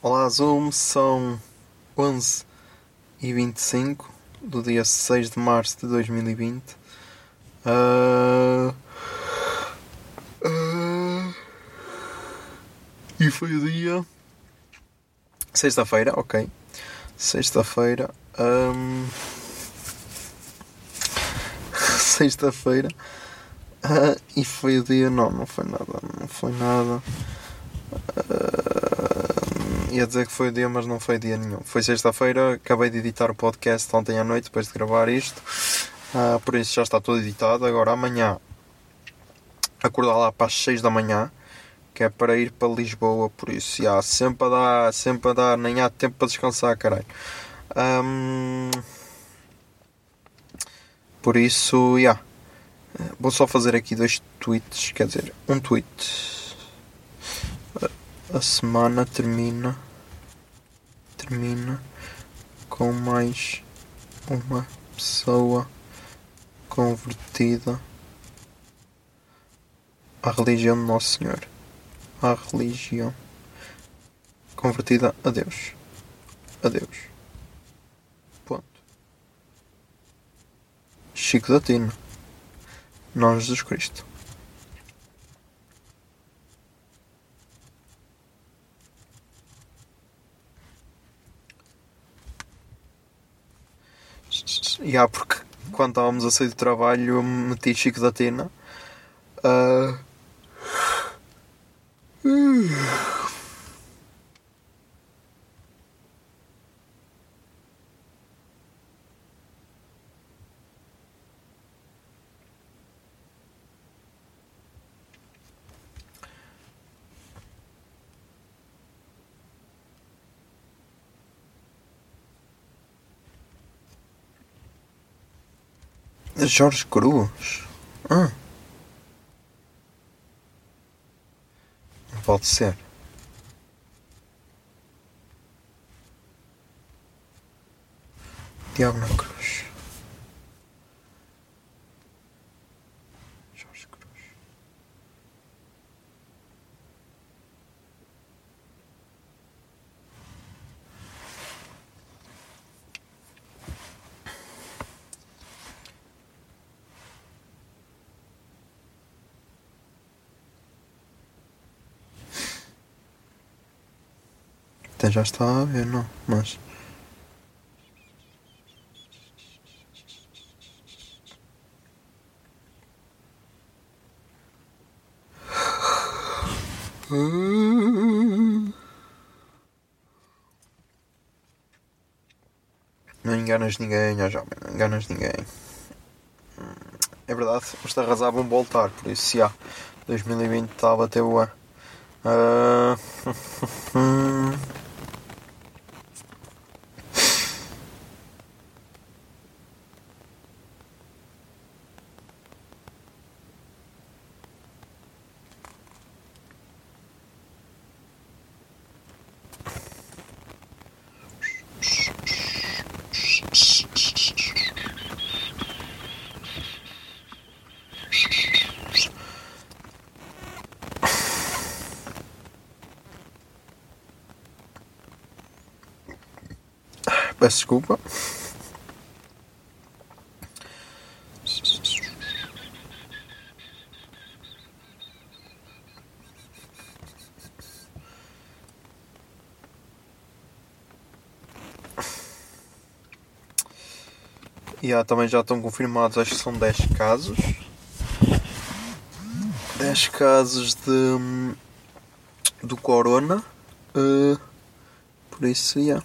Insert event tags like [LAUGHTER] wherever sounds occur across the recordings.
Olá Zoom, são 11 e 25 do dia 6 de março de 2020. Ah, ah, e foi o dia. Sexta-feira, ok. Sexta-feira. ahm, [LAUGHS] Sexta-feira. Ah, e foi o dia. Não, não foi nada. Não foi nada. Ah, ia dizer que foi o dia, mas não foi dia nenhum. Foi sexta-feira, acabei de editar o podcast ontem à noite, depois de gravar isto. Ah, por isso já está tudo editado. Agora amanhã acordar lá para as 6 da manhã, que é para ir para Lisboa, por isso já, sempre a dar, sempre a dar, nem há tempo para descansar, caralho. Ahm, por isso, já. Vou só fazer aqui dois tweets, quer dizer, um tweet. A semana termina termina com mais uma pessoa convertida à religião de Nosso Senhor. À religião convertida a Deus. A Deus. Ponto. Chico da. Não Jesus Cristo. E há porque quando estávamos a sair do trabalho meti Chico da Tina. Ah, Jorge Cruz. Não pode ser. Diago Cruz. Jorge Cruz. Já está ver, não, mas. Não enganas ninguém, ó jovem, não enganas ninguém. É verdade, os arrasar vão voltar, por isso, já. 2020 está a bater o ano. Ah, [LAUGHS] Peço desculpa. E há, também já estão confirmados, acho que são 10 casos. 10 casos de hum, do corona. Uh, por isso, yeah.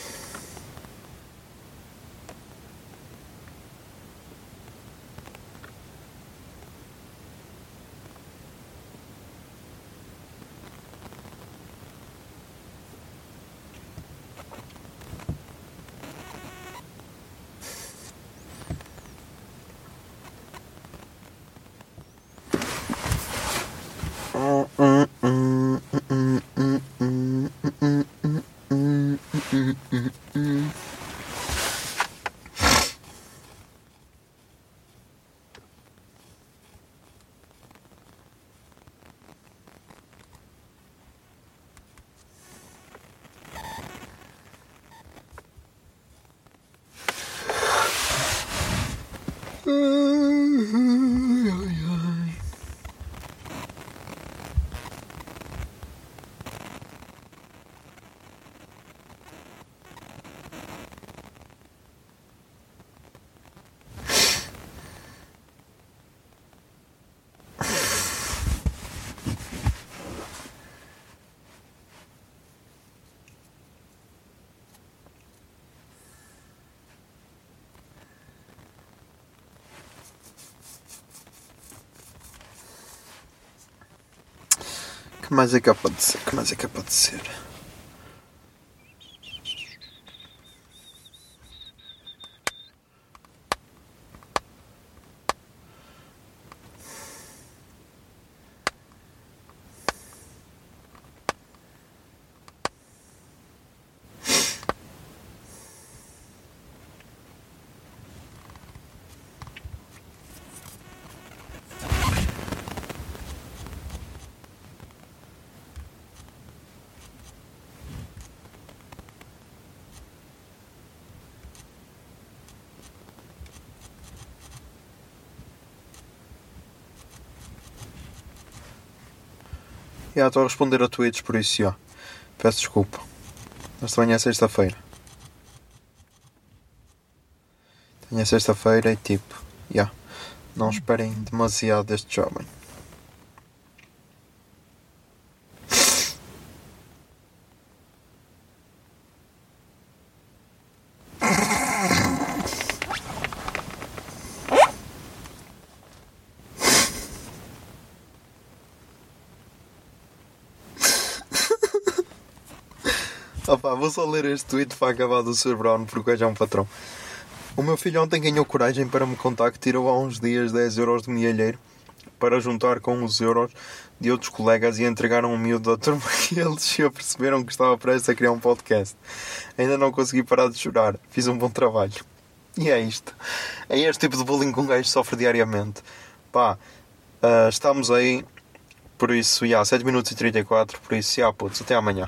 que mais é que pode ser? que mais é que pode ser? Já estou a responder a tweets por isso. Peço desculpa. Esta manhã é sexta-feira. Tenho é sexta-feira e tipo, já. Não esperem demasiado deste jovem. Opa, vou só ler este tweet para acabar do Sr. Brown porque hoje é um patrão. O meu filho ontem ganhou coragem para me contar que tirou há uns dias 10 euros do milheiro para juntar com os euros de outros colegas e entregaram um miúdo da turma [LAUGHS] que eles se aperceberam que estava prestes a criar um podcast. Ainda não consegui parar de chorar. Fiz um bom trabalho. E é isto. É este tipo de bullying que um gajo sofre diariamente. Pá, ah, estamos aí. Por isso, já, 7 minutos e 34. Por isso, já, putz, até amanhã.